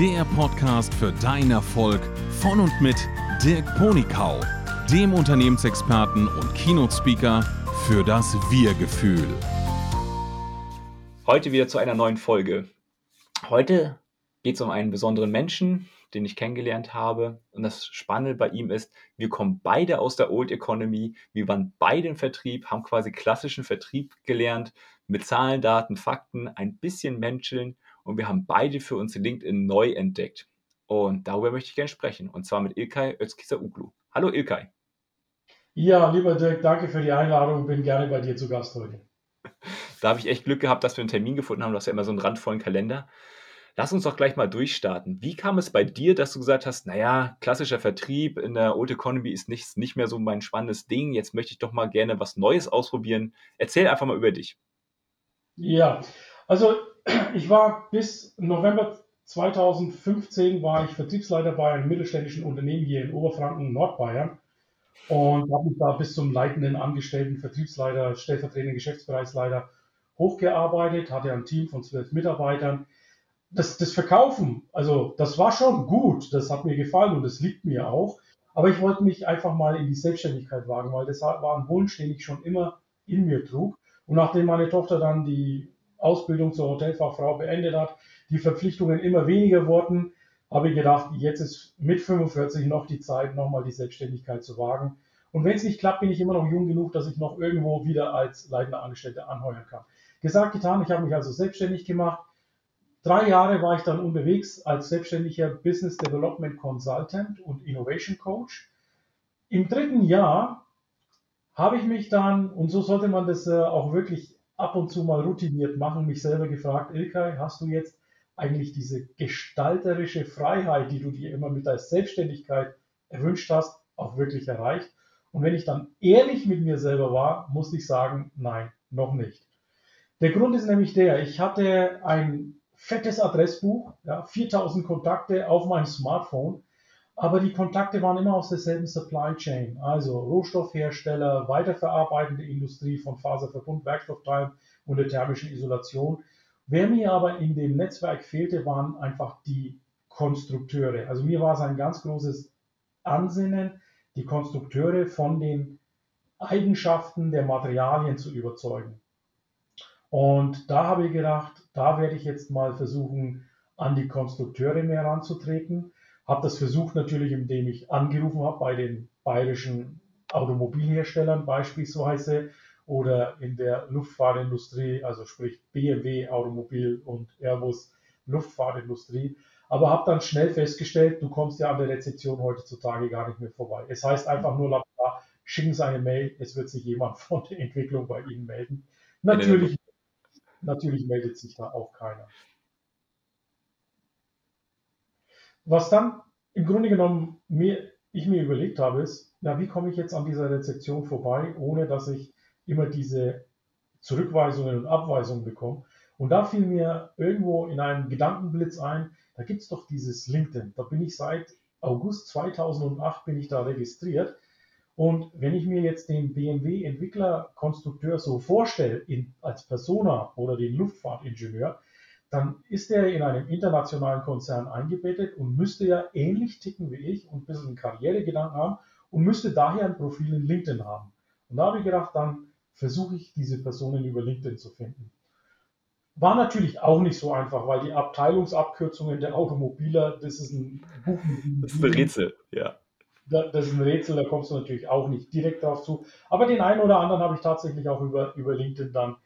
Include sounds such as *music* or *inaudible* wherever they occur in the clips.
der Podcast für deinen Erfolg von und mit Dirk Ponikau, dem Unternehmensexperten und Keynote-Speaker für das Wir-Gefühl. Heute wieder zu einer neuen Folge. Heute geht es um einen besonderen Menschen, den ich kennengelernt habe. Und das Spannende bei ihm ist, wir kommen beide aus der Old Economy. Wir waren beide im Vertrieb, haben quasi klassischen Vertrieb gelernt mit Zahlen, Daten, Fakten, ein bisschen Menscheln. Und wir haben beide für uns LinkedIn neu entdeckt. Und darüber möchte ich gerne sprechen. Und zwar mit Ilkay Özkisa-Uglu. Hallo Ilkay. Ja, lieber Dirk, danke für die Einladung. Bin gerne bei dir zu Gast heute. *laughs* Da habe ich echt Glück gehabt, dass wir einen Termin gefunden haben. Du hast ja immer so einen randvollen Kalender. Lass uns doch gleich mal durchstarten. Wie kam es bei dir, dass du gesagt hast, naja, klassischer Vertrieb in der Old Economy ist nicht, nicht mehr so mein spannendes Ding. Jetzt möchte ich doch mal gerne was Neues ausprobieren. Erzähl einfach mal über dich. Ja, also *clears throat* ich war bis November 2015 war ich Vertriebsleiter bei einem mittelständischen Unternehmen hier in Oberfranken, Nordbayern und habe mich da bis zum leitenden Angestellten Vertriebsleiter, stellvertretenden Geschäftsbereichsleiter hochgearbeitet, hatte ein Team von zwölf Mitarbeitern. Das, das Verkaufen, also das war schon gut, das hat mir gefallen und das liegt mir auch. Aber ich wollte mich einfach mal in die Selbstständigkeit wagen, weil das war ein Wunsch, den ich schon immer in mir trug. Und nachdem meine Tochter dann die Ausbildung zur Hotelfachfrau beendet hat, die Verpflichtungen immer weniger wurden, habe ich gedacht, jetzt ist mit 45 noch die Zeit, nochmal die Selbstständigkeit zu wagen. Und wenn es nicht klappt, bin ich immer noch jung genug, dass ich noch irgendwo wieder als leitender Angestellter anheuern kann. Gesagt, getan, ich habe mich also selbstständig gemacht. Drei Jahre war ich dann unterwegs als selbstständiger Business Development Consultant und Innovation Coach. Im dritten Jahr habe ich mich dann, und so sollte man das äh, auch wirklich ab und zu mal routiniert machen, mich selber gefragt, Ilkay, hast du jetzt eigentlich diese gestalterische Freiheit, die du dir immer mit der Selbstständigkeit erwünscht hast, auch wirklich erreicht? Und wenn ich dann ehrlich mit mir selber war, musste ich sagen, nein, noch nicht. Der Grund ist nämlich der, ich hatte ein fettes Adressbuch, ja, 4000 Kontakte auf meinem Smartphone, aber die Kontakte waren immer aus derselben Supply Chain, also Rohstoffhersteller, weiterverarbeitende Industrie von Faserverbund, Werkstoffteilen und der thermischen Isolation. Wer mir aber in dem Netzwerk fehlte, waren einfach die Konstrukteure. Also mir war es ein ganz großes Ansinnen, die Konstrukteure von den Eigenschaften der Materialien zu überzeugen. Und da habe ich gedacht, da werde ich jetzt mal versuchen, an die Konstrukteure mehr ranzutreten. Habe das versucht natürlich, indem ich angerufen habe bei den bayerischen Automobilherstellern beispielsweise oder in der Luftfahrtindustrie, also sprich BMW, Automobil und Airbus Luftfahrtindustrie. Aber habe dann schnell festgestellt, du kommst ja an der Rezeption heutzutage gar nicht mehr vorbei. Es heißt einfach nur, lapidar, schicken Sie eine Mail, es wird sich jemand *laughs* von der Entwicklung bei Ihnen melden. Natürlich, natürlich meldet sich da auch keiner. Was dann im Grunde genommen mir, ich mir überlegt habe, ist, na, wie komme ich jetzt an dieser Rezeption vorbei, ohne dass ich immer diese Zurückweisungen und Abweisungen bekomme. Und da fiel mir irgendwo in einem Gedankenblitz ein, da gibt es doch dieses LinkedIn. Da bin ich seit August 2008 bin ich da registriert. Und wenn ich mir jetzt den BMW-Entwickler-Konstrukteur so vorstelle als Persona oder den Luftfahrtingenieur, dann ist er in einem internationalen Konzern eingebettet und müsste ja ähnlich ticken wie ich und ein bisschen Karrieregedanken haben und müsste daher ein Profil in LinkedIn haben. Und da habe ich gedacht, dann versuche ich diese Personen über LinkedIn zu finden. War natürlich auch nicht so einfach, weil die Abteilungsabkürzungen der Automobiler, das ist ein Buch. Das ist ein Rätsel, ja. Das ist ein Rätsel, da kommst du natürlich auch nicht direkt drauf zu. Aber den einen oder anderen habe ich tatsächlich auch über, über LinkedIn dann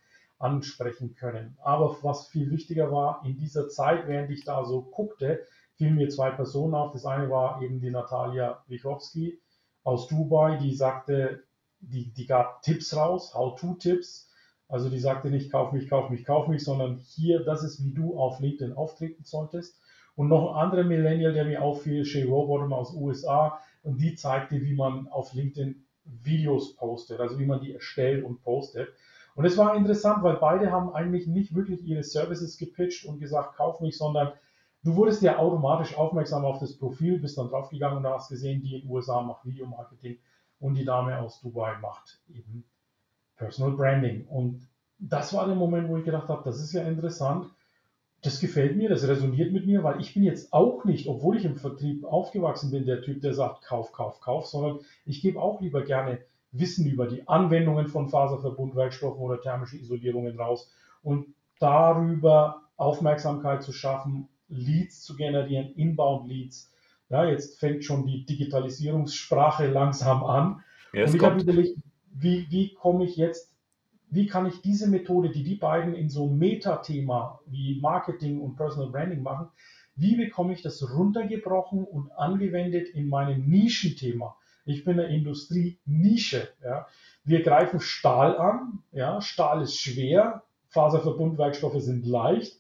ansprechen können. Aber was viel wichtiger war, in dieser Zeit, während ich da so guckte, fielen mir zwei Personen auf. Das eine war eben die Natalia Wichowski aus Dubai, die sagte, die, die gab Tipps raus, How-to-Tipps. Also die sagte nicht, kauf mich, kauf mich, kauf mich, sondern hier, das ist, wie du auf LinkedIn auftreten solltest. Und noch ein anderer Millennial, der mir auffiel, Shay Rowbottom aus USA, und die zeigte, wie man auf LinkedIn Videos postet, also wie man die erstellt und postet. Und es war interessant, weil beide haben eigentlich nicht wirklich ihre Services gepitcht und gesagt, kauf mich, sondern du wurdest ja automatisch aufmerksam auf das Profil, bist dann draufgegangen und hast gesehen, die in den USA macht Videomarketing und die Dame aus Dubai macht eben Personal Branding. Und das war der Moment, wo ich gedacht habe, das ist ja interessant. das gefällt mir, das resoniert mit mir, weil ich bin jetzt auch nicht, obwohl ich im Vertrieb aufgewachsen bin, der Typ, der sagt, kauf, kauf, kauf, sondern ich gebe auch lieber gerne Wissen über die Anwendungen von Faserverbundwerkstoffen oder thermische Isolierungen raus und darüber Aufmerksamkeit zu schaffen, Leads zu generieren, Inbound-Leads. Ja, jetzt fängt schon die Digitalisierungssprache langsam an. Ja, und ich habe überlegt, wie, wie komme ich jetzt wie kann ich diese Methode, die die beiden in so Metathema wie Marketing und Personal Branding machen, wie bekomme ich das runtergebrochen und angewendet in meinem Nischenthema? Ich bin eine Industrie-Nische. Ja. Wir greifen Stahl an. Ja. Stahl ist schwer, Faserverbundwerkstoffe sind leicht.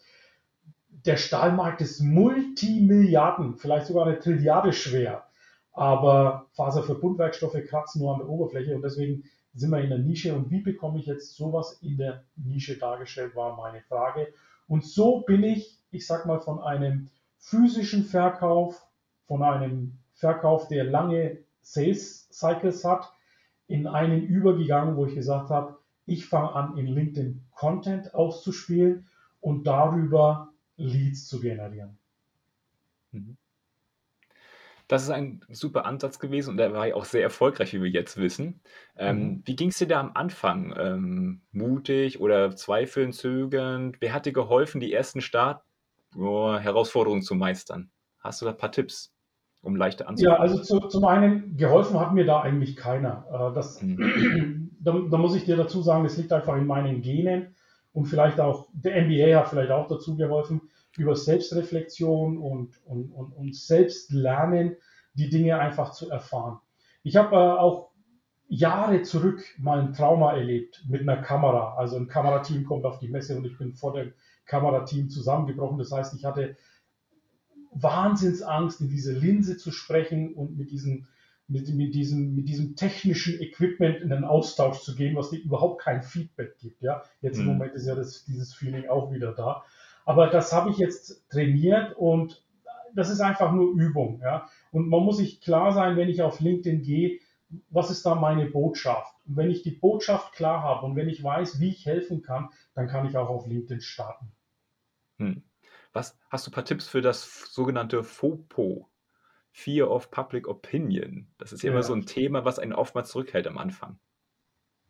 Der Stahlmarkt ist Multimilliarden, vielleicht sogar eine Trilliarde schwer. Aber Faserverbundwerkstoffe kratzen nur an der Oberfläche und deswegen sind wir in der Nische und wie bekomme ich jetzt sowas in der Nische dargestellt, war meine Frage. Und so bin ich, ich sag mal, von einem physischen Verkauf, von einem Verkauf, der lange Sales Cycles hat, in einen übergegangen, wo ich gesagt habe, ich fange an, in LinkedIn Content auszuspielen und darüber Leads zu generieren. Mhm. Das ist ein super Ansatz gewesen und der war ja auch sehr erfolgreich, wie wir jetzt wissen. Ähm, mhm. Wie ging es dir da am Anfang? Ähm, mutig oder zweifelnd, zögernd? Wer hat dir geholfen, die ersten Start-Herausforderungen zu meistern? Hast du da ein paar Tipps, um leichter anzufangen? Ja, also zu, zum einen, geholfen hat mir da eigentlich keiner. Äh, das, mhm. *clears throat* da, da, muss ich dir dazu sagen, das liegt einfach in meinen Genen und vielleicht auch, der MBA hat vielleicht auch dazu geholfen über Selbstreflexion und, und, und, und Selbstlernen die Dinge einfach zu erfahren. Ich habe äh, auch Jahre zurück mal ein Trauma erlebt mit einer Kamera. Also ein Kamerateam kommt auf die Messe und ich bin vor dem Kamerateam zusammengebrochen. Das heißt, ich hatte Wahnsinnsangst, in diese Linse zu sprechen und mit diesem, mit, mit, diesem, mit diesem technischen Equipment in den Austausch zu gehen, was dir überhaupt kein Feedback gibt. Ja? Jetzt mhm. im Moment ist ja das, dieses Feeling auch wieder da. Aber das habe ich jetzt trainiert und das ist einfach nur Übung. Ja? Und man muss sich klar sein, wenn ich auf LinkedIn gehe, was ist da meine Botschaft? Und wenn ich die Botschaft klar habe und wenn ich weiß, wie ich helfen kann, dann kann ich auch auf LinkedIn starten. Hm. Was hast du ein paar Tipps für das sogenannte FOPO? Fear of Public Opinion. Das ist ja immer so ein Thema, was einen oftmals zurückhält am Anfang.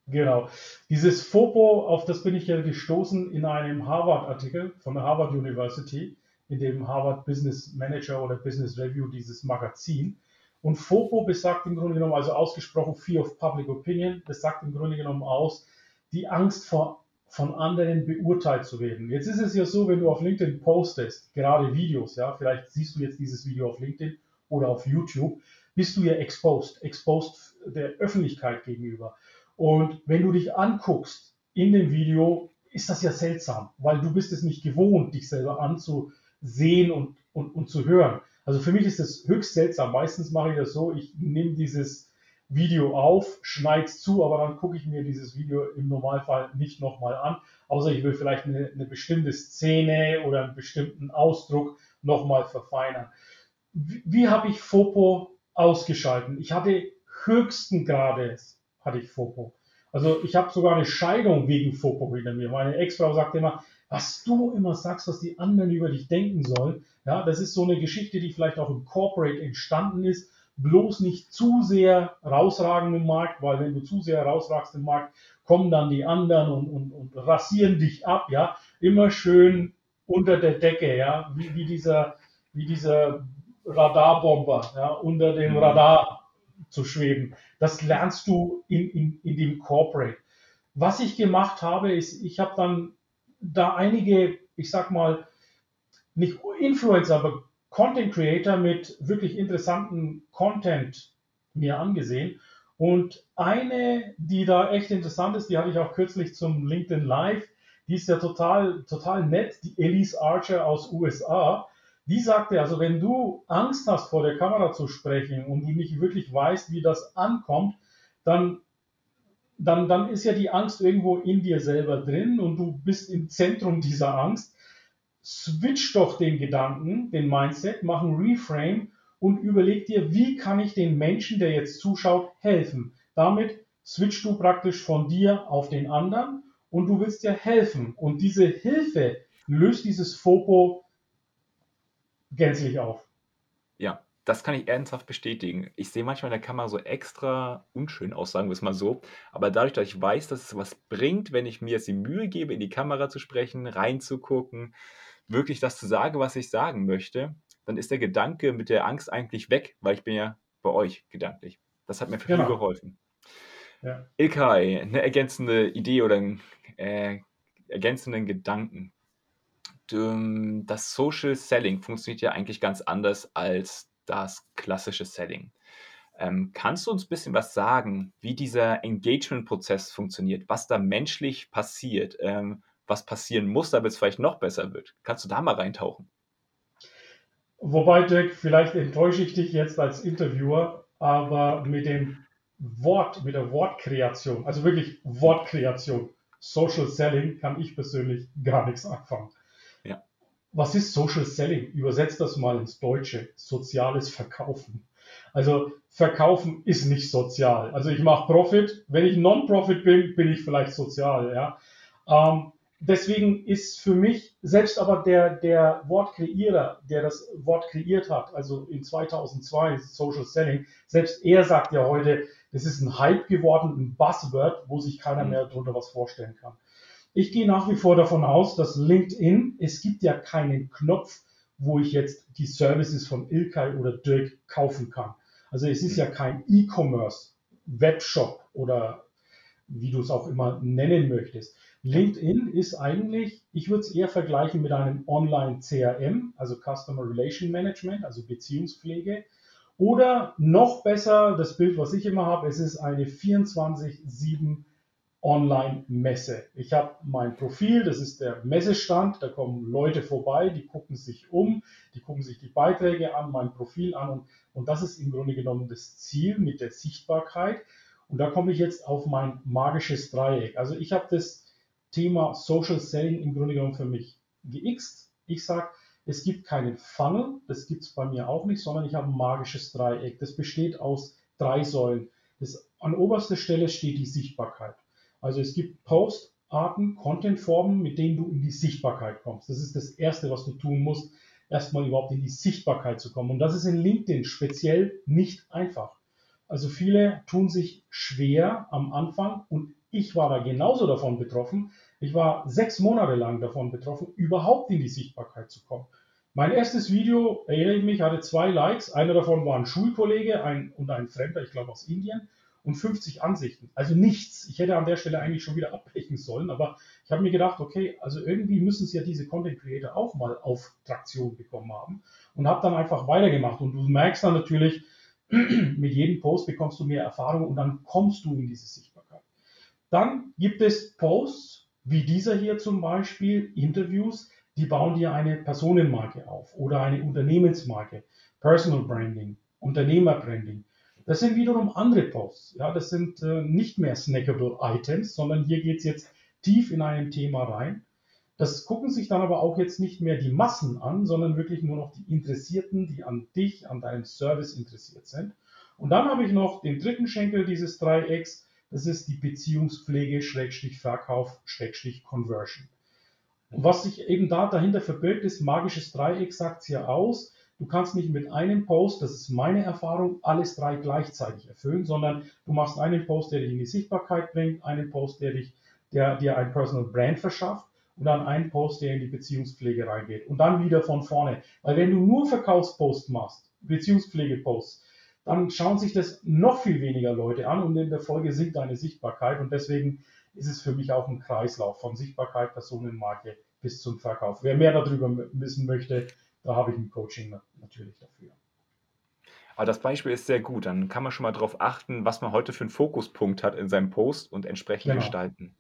Genau. Dieses FOPO, auf das bin ich ja gestoßen in einem Harvard-Artikel von der Harvard University, in dem Harvard Business Manager oder Business Review dieses Magazin. Und FOPO besagt im Grunde genommen, also ausgesprochen Fear of Public Opinion, besagt im Grunde genommen aus, die Angst vor, von anderen beurteilt zu werden. Jetzt ist es ja so, wenn du auf LinkedIn postest, gerade Videos, ja, vielleicht siehst du jetzt dieses Video auf LinkedIn oder auf YouTube, bist du ja exposed, exposed der Öffentlichkeit gegenüber. Und wenn du dich anguckst in dem Video, ist das ja seltsam, weil du bist es nicht gewohnt, dich selber anzusehen und, und, und zu hören. Also für mich ist das höchst seltsam. Meistens mache ich das so, ich nehme dieses Video auf, schneide es zu, aber dann gucke ich mir dieses Video im Normalfall nicht nochmal an, außer ich will vielleicht eine, eine bestimmte Szene oder einen bestimmten Ausdruck nochmal verfeinern. Wie, wie habe ich FOPO ausgeschalten? Ich hatte höchsten Grades hatte ich FOPO. Also ich habe sogar eine Scheidung wegen FOPO hinter mir. Meine Ex-Frau sagte immer, was du immer sagst, was die anderen über dich denken sollen. Ja, das ist so eine Geschichte, die vielleicht auch im Corporate entstanden ist. Bloß nicht zu sehr rausragen im Markt, weil wenn du zu sehr rausragst im Markt, kommen dann die anderen und, und, und rasieren dich ab. Ja, immer schön unter der Decke, ja, wie, wie dieser, wie dieser Radarbomber, ja, unter dem mhm. Radar zu schweben. Das lernst du in, in, in dem Corporate. Was ich gemacht habe, ist, ich habe dann da einige, ich sag mal, nicht Influencer, aber Content Creator mit wirklich interessanten Content mir angesehen. Und eine, die da echt interessant ist, die hatte ich auch kürzlich zum LinkedIn Live. Die ist ja total, total nett, die Elise Archer aus USA. Die sagte, also wenn du Angst hast, vor der Kamera zu sprechen und du nicht wirklich weißt, wie das ankommt, dann, dann, dann ist ja die Angst irgendwo in dir selber drin und du bist im Zentrum dieser Angst. Switch doch den Gedanken, den Mindset, mach ein Reframe und überleg dir, wie kann ich den Menschen, der jetzt zuschaut, helfen. Damit switch du praktisch von dir auf den anderen und du willst dir helfen. Und diese Hilfe, löst dieses FOPO gänzlich auf. Ja, das kann ich ernsthaft bestätigen. Ich sehe manchmal in der Kamera so extra unschön aus, sagen wir es mal so. Aber dadurch, dass ich weiß, dass es was bringt, wenn ich mir jetzt die Mühe gebe, in die Kamera zu sprechen, reinzugucken, wirklich das zu sagen, was ich sagen möchte, dann ist der Gedanke mit der Angst eigentlich weg, weil ich bin ja bei euch gedanklich. Das hat mir viel genau. geholfen. Ja. Ilkay, eine ergänzende Idee oder einen äh, ergänzenden Gedanken. Das Social Selling funktioniert ja eigentlich ganz anders als das klassische Selling. Ähm, kannst du uns ein bisschen was sagen, wie dieser Engagement-Prozess funktioniert, was da menschlich passiert, ähm, was passieren muss, damit es vielleicht noch besser wird? Kannst du da mal reintauchen? Wobei, Dirk, vielleicht enttäusche ich dich jetzt als Interviewer, aber mit dem Wort, mit der Wortkreation, also wirklich Wortkreation, Social Selling, kann ich persönlich gar nichts anfangen. Ja. Was ist Social Selling? Übersetzt das mal ins Deutsche. Soziales Verkaufen. Also Verkaufen ist nicht sozial. Also ich mache Profit. Wenn ich Non-Profit bin, bin ich vielleicht sozial. Ja. Ähm, deswegen ist für mich selbst aber der, der Wortkreierer, der das Wort kreiert hat, also in 2002 Social Selling, selbst er sagt ja heute, das ist ein Hype geworden, ein Buzzword, wo sich keiner mhm. mehr darunter was vorstellen kann. Ich gehe nach wie vor davon aus, dass LinkedIn, es gibt ja keinen Knopf, wo ich jetzt die Services von Ilkay oder Dirk kaufen kann. Also es ist ja kein E-Commerce, Webshop oder wie du es auch immer nennen möchtest. LinkedIn ist eigentlich, ich würde es eher vergleichen mit einem Online-CRM, also Customer Relation Management, also Beziehungspflege. Oder noch besser, das Bild, was ich immer habe, es ist eine 24-7 Online-Messe. Ich habe mein Profil, das ist der Messestand, da kommen Leute vorbei, die gucken sich um, die gucken sich die Beiträge an, mein Profil an und, und das ist im Grunde genommen das Ziel mit der Sichtbarkeit. Und da komme ich jetzt auf mein magisches Dreieck. Also ich habe das Thema Social Selling im Grunde genommen für mich geixt. Ich sage, es gibt keinen Funnel, das gibt es bei mir auch nicht, sondern ich habe ein magisches Dreieck. Das besteht aus drei Säulen. Das, an oberster Stelle steht die Sichtbarkeit. Also es gibt Postarten, Contentformen, mit denen du in die Sichtbarkeit kommst. Das ist das Erste, was du tun musst, erstmal überhaupt in die Sichtbarkeit zu kommen. Und das ist in LinkedIn speziell nicht einfach. Also viele tun sich schwer am Anfang und ich war da genauso davon betroffen. Ich war sechs Monate lang davon betroffen, überhaupt in die Sichtbarkeit zu kommen. Mein erstes Video, erinnere ich mich, hatte zwei Likes. Einer davon war ein Schulkollege ein, und ein Fremder, ich glaube aus Indien, und 50 Ansichten. Also nichts. Ich hätte an der Stelle eigentlich schon wieder abbrechen sollen, aber ich habe mir gedacht, okay, also irgendwie müssen es ja diese Content Creator auch mal auf Traktion bekommen haben und habe dann einfach weitergemacht. Und du merkst dann natürlich, *clears throat* mit jedem Post bekommst du mehr Erfahrung und dann kommst du in diese Sichtbarkeit. Dann gibt es Posts, wie dieser hier zum Beispiel, Interviews, die bauen dir eine Personenmarke auf oder eine Unternehmensmarke, Personal Branding, Unternehmerbranding. Das sind wiederum andere Posts. Ja, das sind äh, nicht mehr snackable Items, sondern hier geht es jetzt tief in einem Thema rein. Das gucken sich dann aber auch jetzt nicht mehr die Massen an, sondern wirklich nur noch die Interessierten, die an dich, an deinem Service interessiert sind. Und dann habe ich noch den dritten Schenkel dieses Dreiecks, das ist die Beziehungspflege, Schrägstrich Verkauf, Schrägstrich Conversion. Und was sich eben da dahinter verbirgt, ist magisches Dreieck, sagt es ja aus. Du kannst nicht mit einem Post, das ist meine Erfahrung, alles drei gleichzeitig erfüllen, sondern du machst einen Post, der dich in die Sichtbarkeit bringt, einen Post, der dich, der dir ein Personal Brand verschafft und dann einen Post, der in die Beziehungspflege reingeht und dann wieder von vorne. Weil wenn du nur Verkaufspost machst, Beziehungspflegeposts, dann schauen sich das noch viel weniger Leute an und in der Folge sinkt deine Sichtbarkeit. Und deswegen ist es für mich auch ein Kreislauf von Sichtbarkeit, Personenmarke bis zum Verkauf. Wer mehr darüber wissen möchte, da habe ich ein Coaching natürlich dafür. Aber das Beispiel ist sehr gut. Dann kann man schon mal darauf achten, was man heute für einen Fokuspunkt hat in seinem Post und entsprechend genau. gestalten.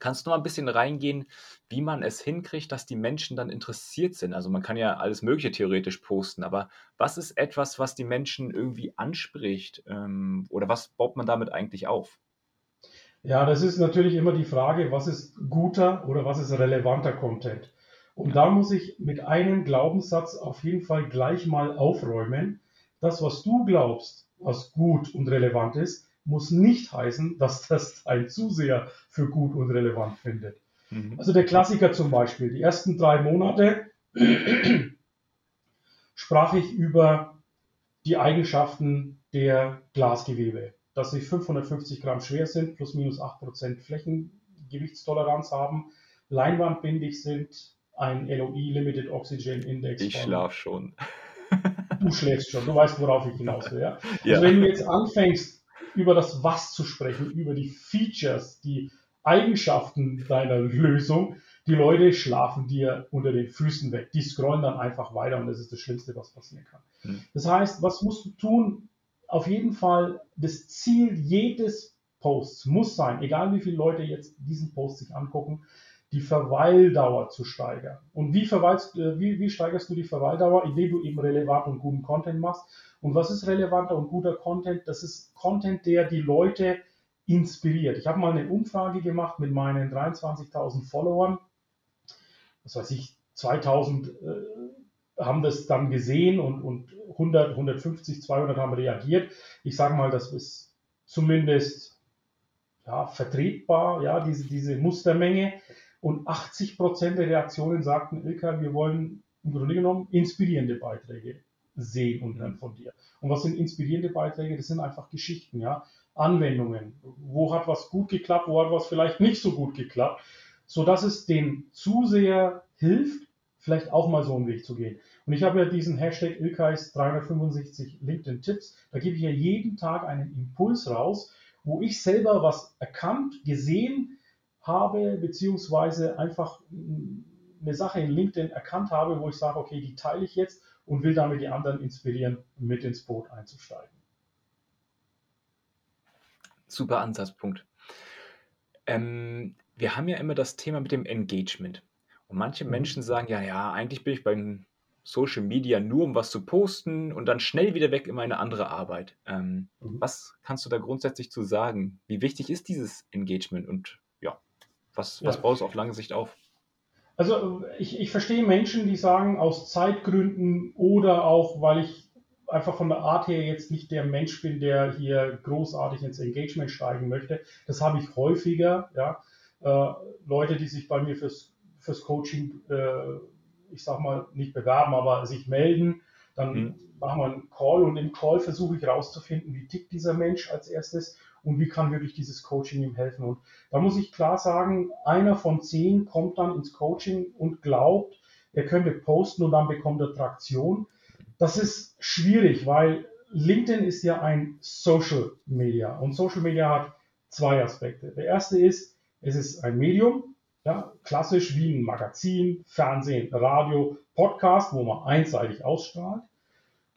Kannst du mal ein bisschen reingehen, wie man es hinkriegt, dass die Menschen dann interessiert sind? Also man kann ja alles Mögliche theoretisch posten, aber was ist etwas, was die Menschen irgendwie anspricht? Ähm, oder was baut man damit eigentlich auf? Ja, das ist natürlich immer die Frage, was ist guter oder was ist relevanter Content? Und da muss ich mit einem Glaubenssatz auf jeden Fall gleich mal aufräumen. Das, was du glaubst, was gut und relevant ist, muss nicht heißen, dass das ein Zuseher für gut und relevant findet. Mhm. Also der Klassiker zum Beispiel, die ersten drei Monate *clears throat* sprach ich über die Eigenschaften der Glasgewebe, dass sie 550 Gramm schwer sind, plus minus 8% Flächengewichtstoleranz haben, leinwandbindig sind, ein LOI Limited Oxygen Index. Ich schlaf schon. Du schläfst schon, du weißt, worauf ich hinaus will. Ja? ja. Also wenn du jetzt anfängst, über das Was zu sprechen, über die Features, die Eigenschaften deiner Lösung, die Leute schlafen dir unter den Füßen weg. Die scrollen dann einfach weiter und das ist das Schlimmste, was passieren kann. Mhm. Das heißt, was musst du tun? Auf jeden Fall, das Ziel jedes Posts muss sein, egal wie viele Leute jetzt diesen Post sich angucken, die Verweildauer zu steigern. Und wie, verweilst, äh, wie, wie steigerst du die Verweildauer? Indem du eben relevant und guten Content machst. Und was ist relevanter und guter Content? Das ist Content, der die Leute inspiriert. Ich habe mal eine Umfrage gemacht mit meinen 23.000 Followern. Was weiß ich, 2000 äh, haben das dann gesehen und, und 100, 150, 200 haben reagiert. Ich sage mal, das ist zumindest ja, vertretbar, ja, diese, diese Mustermenge. Und 80 Prozent der Reaktionen sagten, Ilka, wir wollen im Grunde genommen inspirierende Beiträge sehen und hören von dir. Und was sind inspirierende Beiträge? Das sind einfach Geschichten, ja. Anwendungen. Wo hat was gut geklappt, wo hat was vielleicht nicht so gut geklappt, sodass es dem Zuseher hilft, vielleicht auch mal so einen Weg zu gehen. Und ich habe ja diesen Hashtag Ilkais 365 LinkedIn Tipps. Da gebe ich ja jeden Tag einen Impuls raus, wo ich selber was erkannt, gesehen habe, beziehungsweise einfach eine Sache in LinkedIn erkannt habe, wo ich sage, okay, die teile ich jetzt und will damit die anderen inspirieren, mit ins Boot einzusteigen. Super Ansatzpunkt. Ähm, wir haben ja immer das Thema mit dem Engagement. Und manche mhm. Menschen sagen, ja, ja, eigentlich bin ich beim Social Media nur, um was zu posten und dann schnell wieder weg in meine andere Arbeit. Ähm, mhm. Was kannst du da grundsätzlich zu sagen? Wie wichtig ist dieses Engagement und was, was ja. baust du auf lange Sicht auf? Also ich, ich verstehe Menschen, die sagen, aus Zeitgründen oder auch, weil ich einfach von der Art her jetzt nicht der Mensch bin, der hier großartig ins Engagement steigen möchte. Das habe ich häufiger, ja. Äh, Leute, die sich bei mir fürs, fürs Coaching, äh, ich sag mal, nicht bewerben, aber sich melden, dann mhm. machen wir einen Call und im Call versuche ich herauszufinden, wie tickt dieser Mensch als erstes und wie kann wirklich dieses Coaching ihm helfen. Und da muss ich klar sagen, einer von zehn kommt dann ins Coaching und glaubt, er könnte posten und dann bekommt er Traktion. Das ist schwierig, weil LinkedIn ist ja ein Social Media und Social Media hat zwei Aspekte. Der erste ist, es ist ein Medium, ja, klassisch wie ein Magazin, Fernsehen, Radio, Podcast, wo man einseitig ausstrahlt.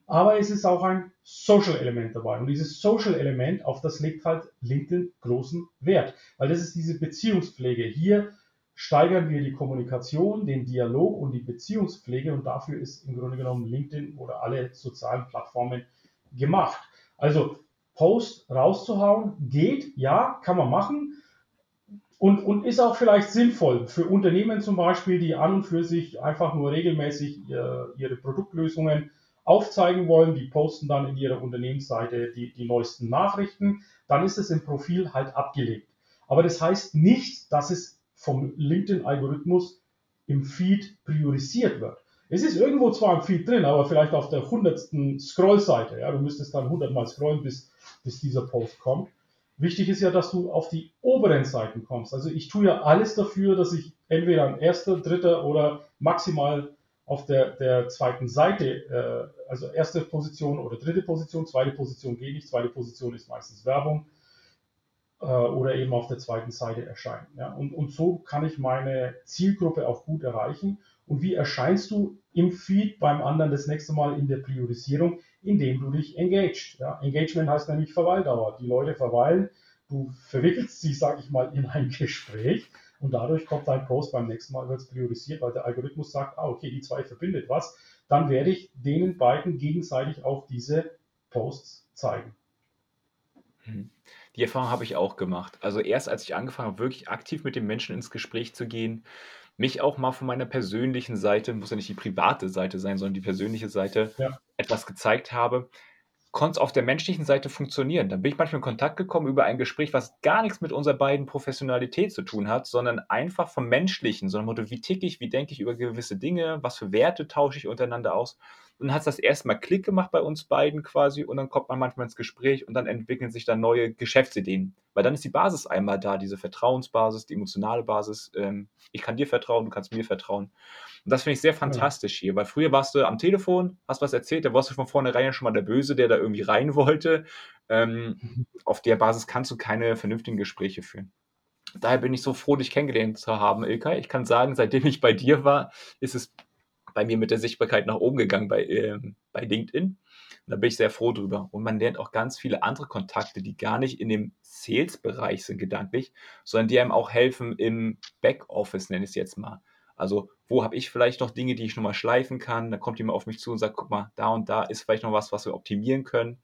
Aber es ist auch ein Social Element dabei. Und dieses Social Element, auf das legt halt LinkedIn großen Wert. Weil das ist diese Beziehungspflege. Hier steigern wir die Kommunikation, den Dialog und die Beziehungspflege und dafür ist im Grunde genommen LinkedIn oder alle sozialen Plattformen gemacht. Also Post rauszuhauen geht, ja, kann man machen und, und ist auch vielleicht sinnvoll für Unternehmen zum Beispiel, die an und für sich einfach nur regelmäßig ihre, ihre Produktlösungen aufzeigen wollen. Die posten dann in ihrer Unternehmensseite die, die neuesten Nachrichten. Dann ist es im Profil halt abgelegt. Aber das heißt nicht, dass es vom LinkedIn-Algorithmus im Feed priorisiert wird. Es ist irgendwo zwar im Feed drin, aber vielleicht auf der hundertsten Scrollseite. Ja, du müsstest dann hundertmal scrollen, bis, bis dieser Post kommt. Wichtig ist ja, dass du auf die oberen Seiten kommst. Also ich tue ja alles dafür, dass ich entweder an erster, dritter oder maximal auf der, der zweiten Seite, äh, also erste Position oder dritte Position, zweite Position geht nicht, zweite Position ist meistens Werbung, äh, oder eben auf der zweiten Seite erscheinen. Ja? Und, und so kann ich meine Zielgruppe auch gut erreichen. Und wie erscheinst du im Feed beim anderen das nächste Mal in der Priorisierung, indem du dich engaged. Ja? Engagement heißt nämlich Verweildauer. Die Leute verweilen, du verwickelst sie, sage ich mal, in ein *laughs* Gespräch und dadurch kommt dein Post beim nächsten Mal, wird es priorisiert, weil der Algorithmus sagt, ah, okay, die zwei verbindet was. Dann werde ich denen beiden gegenseitig auch diese Posts zeigen. Hm. Die Erfahrung habe ich auch gemacht. Also erst als ich angefangen habe, wirklich aktiv mit den Menschen ins Gespräch zu gehen, mich auch mal von meiner persönlichen Seite, muss ja nicht die private Seite sein, sondern die persönliche Seite, ja. etwas gezeigt habe, konnte es auf der menschlichen Seite funktionieren. Dann bin ich manchmal in Kontakt gekommen über ein Gespräch, was gar nichts mit unserer beiden Professionalität zu tun hat, sondern einfach vom Menschlichen, sondern Motto, wie ticke ich, wie denke ich über gewisse Dinge, was für Werte tausche ich untereinander aus. Und dann hat es das erstmal Klick gemacht bei uns beiden quasi und dann kommt man manchmal ins Gespräch und dann entwickeln sich dann neue Geschäftsideen. Weil dann ist die Basis einmal da, diese Vertrauensbasis, die emotionale Basis. Ähm, ich kann dir vertrauen, du kannst mir vertrauen. Und das finde ich sehr fantastisch hier, weil früher warst du am Telefon, hast was erzählt, da warst du von vornherein schon mal der Böse, der da irgendwie rein *laughs* wollte. Ähm, auf der Basis kannst du keine vernünftigen Gespräche führen. Daher bin ich so froh, dich kennengelernt zu haben, Ilkay. Ich kann sagen, seitdem ich bei dir war, ist es bei mir mit der Sichtbarkeit nach oben gegangen bei, äh, bei LinkedIn. Und da bin ich sehr froh drüber. Und man lernt auch ganz viele andere Kontakte, die gar nicht in dem Sales-Bereich sind gedanklich, sondern die einem auch helfen im Backoffice, nenne ich es jetzt mal. Also, wo habe ich vielleicht noch Dinge, die ich nochmal schleifen kann? Da kommt jemand auf mich zu und sagt, guck mal, da und da ist vielleicht noch was, was wir optimieren können.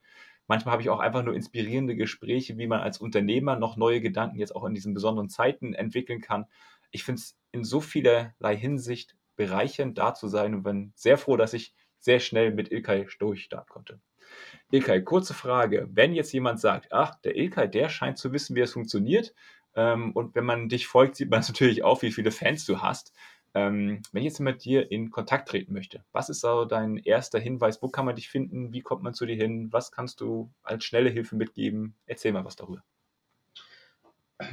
Manchmal habe ich auch einfach nur inspirierende Gespräche, wie man als Unternehmer noch neue Gedanken jetzt auch in diesen besonderen Zeiten entwickeln kann. Ich finde es in so vielerlei Hinsicht bereichernd da zu sein und bin sehr froh, dass ich sehr schnell mit Ilkay durchstarten konnte. Ilkay, kurze Frage. Wenn jetzt jemand sagt, ach, der Ilkay, der scheint zu wissen, wie es funktioniert, ähm, und wenn man dich folgt, sieht man *laughs* natürlich auch, wie viele Fans du hast. Ähm, wenn ich jetzt mit dir in Kontakt treten möchte, was ist so dein erster Hinweis? Wo kann man dich finden? Wie kommt man zu dir hin? Was kannst du als schnelle Hilfe mitgeben? Erzähl mal was darüber.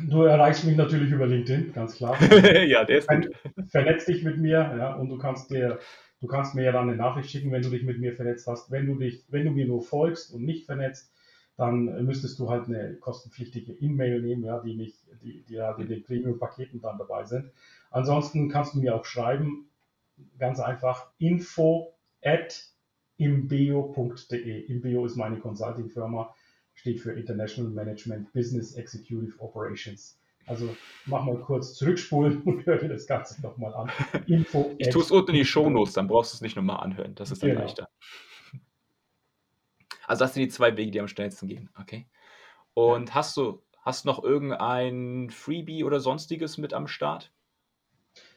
Du erreichst mich natürlich über LinkedIn, ganz klar. *laughs* ja, der ist gut. Vernetz dich mit mir, ja, und du kannst dir, du kannst mir ja dann eine Nachricht schicken, wenn du dich mit mir vernetzt hast. Wenn du dich, wenn du mir nur folgst und nicht vernetzt, dann müsstest du halt eine kostenpflichtige E-Mail nehmen, ja, die nicht, die, die ja in den Premium-Paketen dann dabei sind. Ansonsten kannst du mir auch schreiben, ganz einfach, info at imbeo.de. Imbeo ist meine Consulting-Firma, steht für International Management Business Executive Operations. Also mach mal kurz zurückspulen *laughs* und hör dir das Ganze nochmal an. Info ich tue es unten in die Shownotes, dann brauchst du es nicht nochmal anhören. Das ist dann genau. leichter. Also das sind die zwei Wege, die am schnellsten gehen. Okay. Und hast du hast noch irgendein Freebie oder sonstiges mit am Start?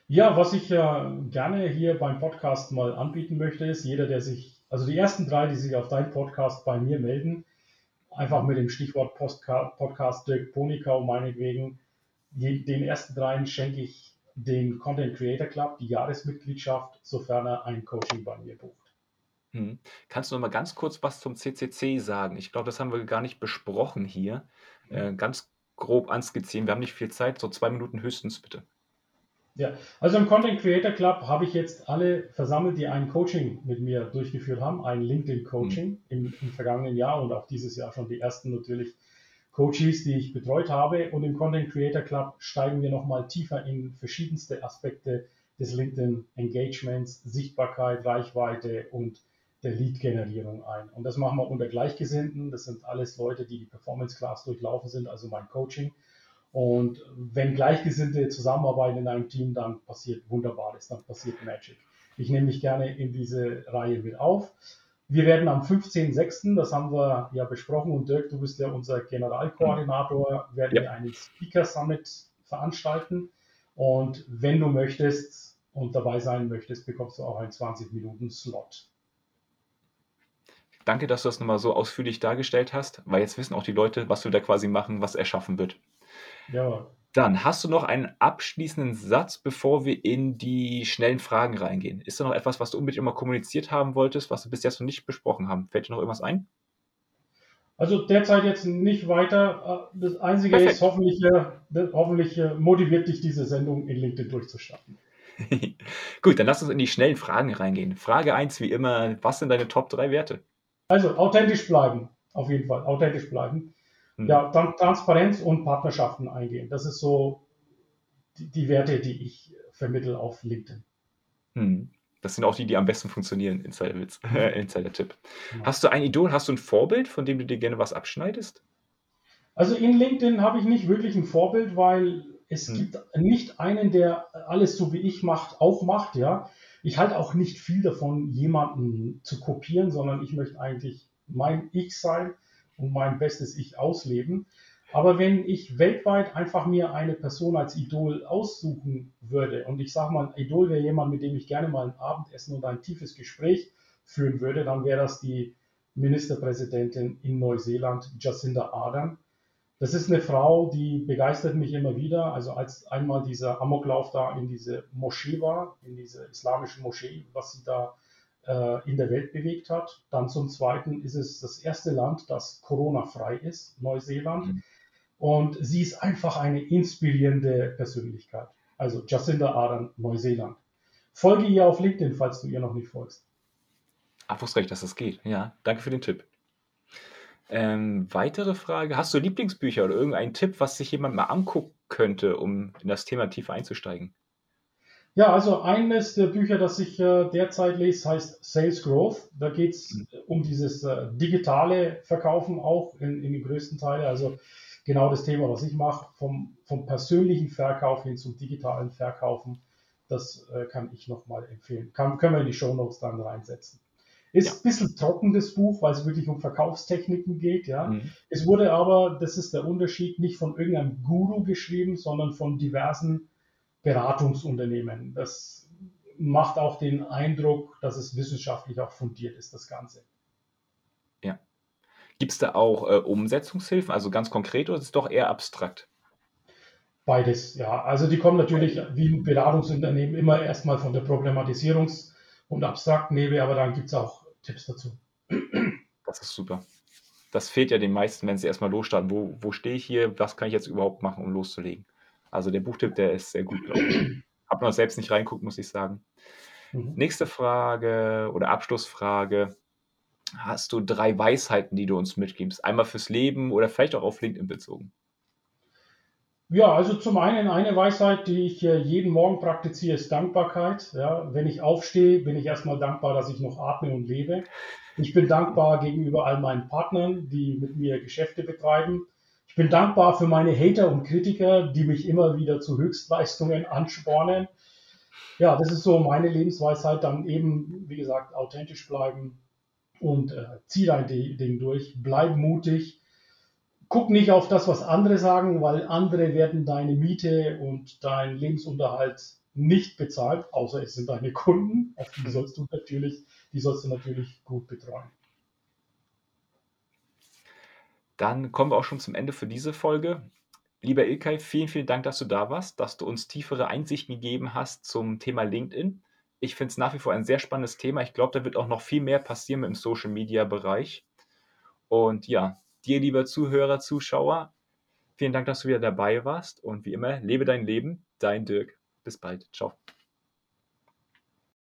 Ja, was ich ja gerne hier beim Podcast mal anbieten möchte, ist jeder, der sich, also die ersten drei, die sich auf deinen Podcast bei mir melden, einfach mit dem Stichwort Podcast Dirk Ponikau meinetwegen, den ersten dreien schenke ich den Content Creator Club, die Jahresmitgliedschaft, sofern er ein Coaching bei mir bucht. Hm. Kannst du noch mal ganz kurz was zum CCC sagen? Ich glaube, das haben wir gar nicht besprochen hier. Äh, ganz grob anskizzieren. Wir haben nicht viel Zeit, so zwei Minuten höchstens bitte. Ja, also im Content Creator Club habe ich jetzt alle versammelt, die ein Coaching mit mir durchgeführt haben, ein LinkedIn-Coaching mhm. im, im, vergangenen Jahr und auch dieses Jahr schon die ersten natürlich Coaches, die ich betreut habe. Und im Content Creator Club steigen wir nochmal tiefer in verschiedenste Aspekte des LinkedIn-Engagements, Sichtbarkeit, Reichweite und der Lead-Generierung ein. Und das machen wir unter Gleichgesinnten. Das sind alles Leute, die die Performance Class durchlaufen sind, also mein Coaching. Und wenn Gleichgesinnte zusammenarbeiten in einem Team, dann passiert Wunderbares, dann passiert Magic. Ich nehme mich gerne in diese Reihe mit auf. Wir werden am 15.06., das haben wir ja besprochen, und Dirk, du bist ja unser Generalkoordinator, werden ja. wir einen Speaker Summit veranstalten. Und wenn du möchtest und dabei sein möchtest, bekommst du auch einen 20-Minuten-Slot. Danke, dass du das nochmal so ausführlich dargestellt hast, weil jetzt wissen auch die Leute, was du da quasi machen, was erschaffen wird. Ja. Dann hast du noch einen abschließenden Satz, bevor wir in die schnellen Fragen reingehen. Ist da noch etwas, was du unbedingt immer kommuniziert haben wolltest, was wir bis jetzt noch nicht besprochen haben? Fällt dir noch irgendwas ein? Also derzeit jetzt nicht weiter. Das Einzige Perfekt. ist, hoffentlich, äh, hoffentlich äh, motiviert dich diese Sendung in LinkedIn durchzustarten. *laughs* Gut, dann lass uns in die schnellen Fragen reingehen. Frage 1 wie immer, was sind deine Top 3 Werte? Also authentisch bleiben, auf jeden Fall, authentisch bleiben. Hm. Ja, dann Transparenz und Partnerschaften eingehen. Das ist so die, die Werte, die ich vermittle auf LinkedIn. Hm. Das sind auch die, die am besten funktionieren, Insider-Witz, *laughs* äh, Insider-Tipp. Ja. Hast du ein Idol, hast du ein Vorbild, von dem du dir gerne was abschneidest? Also in LinkedIn habe ich nicht wirklich ein Vorbild, weil es hm. gibt nicht einen, der alles so wie ich macht, auch macht, ja. Ich halte auch nicht viel davon, jemanden zu kopieren, sondern ich möchte eigentlich mein Ich sein und mein bestes Ich ausleben. Aber wenn ich weltweit einfach mir eine Person als Idol aussuchen würde und ich sage mal, Idol wäre jemand, mit dem ich gerne mal ein Abendessen und ein tiefes Gespräch führen würde, dann wäre das die Ministerpräsidentin in Neuseeland, Jacinda Ardern. Das ist eine Frau, die begeistert mich immer wieder. Also als einmal dieser Amoklauf da in diese Moschee war, in diese islamische Moschee, was sie da äh, in der Welt bewegt hat. Dann zum Zweiten ist es das erste Land, das Corona-frei ist, Neuseeland. Mhm. Und sie ist einfach eine inspirierende Persönlichkeit. Also Jacinda Ardern, Neuseeland. Folge ihr auf LinkedIn, falls du ihr noch nicht folgst. Ach, wusste recht, dass das geht. Ja, danke für den Tipp. Ähm, weitere Frage: Hast du Lieblingsbücher oder irgendeinen Tipp, was sich jemand mal angucken könnte, um in das Thema tiefer einzusteigen? Ja, also eines der Bücher, das ich äh, derzeit lese, heißt Sales Growth. Da geht es um dieses äh, digitale Verkaufen auch in, in den größten Teilen. Also genau das Thema, was ich mache, vom, vom persönlichen Verkauf hin zum digitalen Verkaufen. Das äh, kann ich nochmal empfehlen. Kann, können wir in die Show Notes dann reinsetzen. Ist ja. ein bisschen trocken, das Buch, weil es wirklich um Verkaufstechniken geht. Ja. Mhm. Es wurde aber, das ist der Unterschied, nicht von irgendeinem Guru geschrieben, sondern von diversen Beratungsunternehmen. Das macht auch den Eindruck, dass es wissenschaftlich auch fundiert ist, das Ganze. Ja. Gibt es da auch äh, Umsetzungshilfen, also ganz konkret, oder ist es doch eher abstrakt? Beides, ja. Also die kommen natürlich wie ein Beratungsunternehmen immer erstmal von der Problematisierungs- und abstrakten Nebel, aber dann gibt es auch Tipps dazu. Das ist super. Das fehlt ja den meisten, wenn sie erstmal losstarten. Wo, wo stehe ich hier? Was kann ich jetzt überhaupt machen, um loszulegen? Also der Buchtipp, der ist sehr gut, glaube ich. Habe noch selbst nicht reinguckt, muss ich sagen. Mhm. Nächste Frage oder Abschlussfrage. Hast du drei Weisheiten, die du uns mitgibst? Einmal fürs Leben oder vielleicht auch auf LinkedIn bezogen? Ja, also zum einen eine Weisheit, die ich jeden Morgen praktiziere, ist Dankbarkeit. Ja, wenn ich aufstehe, bin ich erstmal dankbar, dass ich noch atme und lebe. Ich bin dankbar gegenüber all meinen Partnern, die mit mir Geschäfte betreiben. Ich bin dankbar für meine Hater und Kritiker, die mich immer wieder zu Höchstleistungen anspornen. Ja, das ist so meine Lebensweisheit. Dann eben, wie gesagt, authentisch bleiben und äh, zieh dein Ding durch. Bleib mutig guck nicht auf das, was andere sagen, weil andere werden deine Miete und deinen Lebensunterhalt nicht bezahlt, außer es sind deine Kunden. Auf die sollst du natürlich, die sollst du natürlich gut betreuen. Dann kommen wir auch schon zum Ende für diese Folge. Lieber Ilkay, vielen, vielen Dank, dass du da warst, dass du uns tiefere Einsichten gegeben hast zum Thema LinkedIn. Ich finde es nach wie vor ein sehr spannendes Thema. Ich glaube, da wird auch noch viel mehr passieren im Social Media Bereich. Und ja, dir, lieber Zuhörer, Zuschauer, vielen Dank, dass du wieder dabei warst und wie immer, lebe dein Leben, dein Dirk. Bis bald. Ciao.